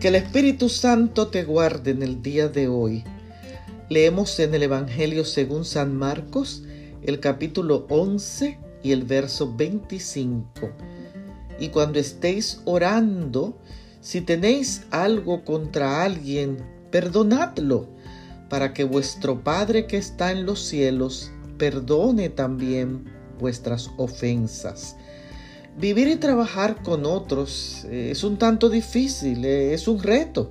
Que el Espíritu Santo te guarde en el día de hoy. Leemos en el Evangelio según San Marcos el capítulo 11 y el verso 25. Y cuando estéis orando, si tenéis algo contra alguien, perdonadlo, para que vuestro Padre que está en los cielos perdone también vuestras ofensas. Vivir y trabajar con otros eh, es un tanto difícil, eh, es un reto,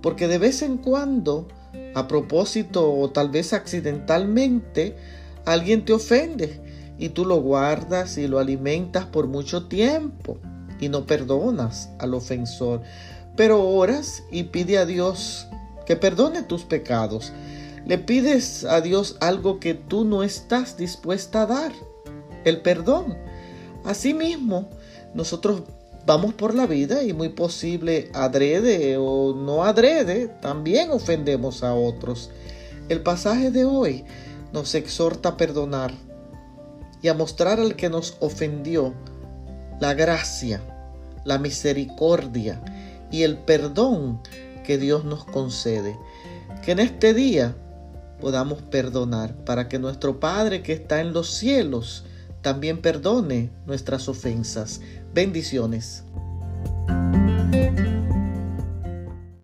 porque de vez en cuando, a propósito o tal vez accidentalmente, alguien te ofende y tú lo guardas y lo alimentas por mucho tiempo y no perdonas al ofensor, pero oras y pide a Dios que perdone tus pecados. Le pides a Dios algo que tú no estás dispuesta a dar, el perdón. Asimismo, nosotros vamos por la vida y muy posible adrede o no adrede, también ofendemos a otros. El pasaje de hoy nos exhorta a perdonar y a mostrar al que nos ofendió la gracia, la misericordia y el perdón que Dios nos concede. Que en este día podamos perdonar para que nuestro Padre que está en los cielos también perdone nuestras ofensas. Bendiciones.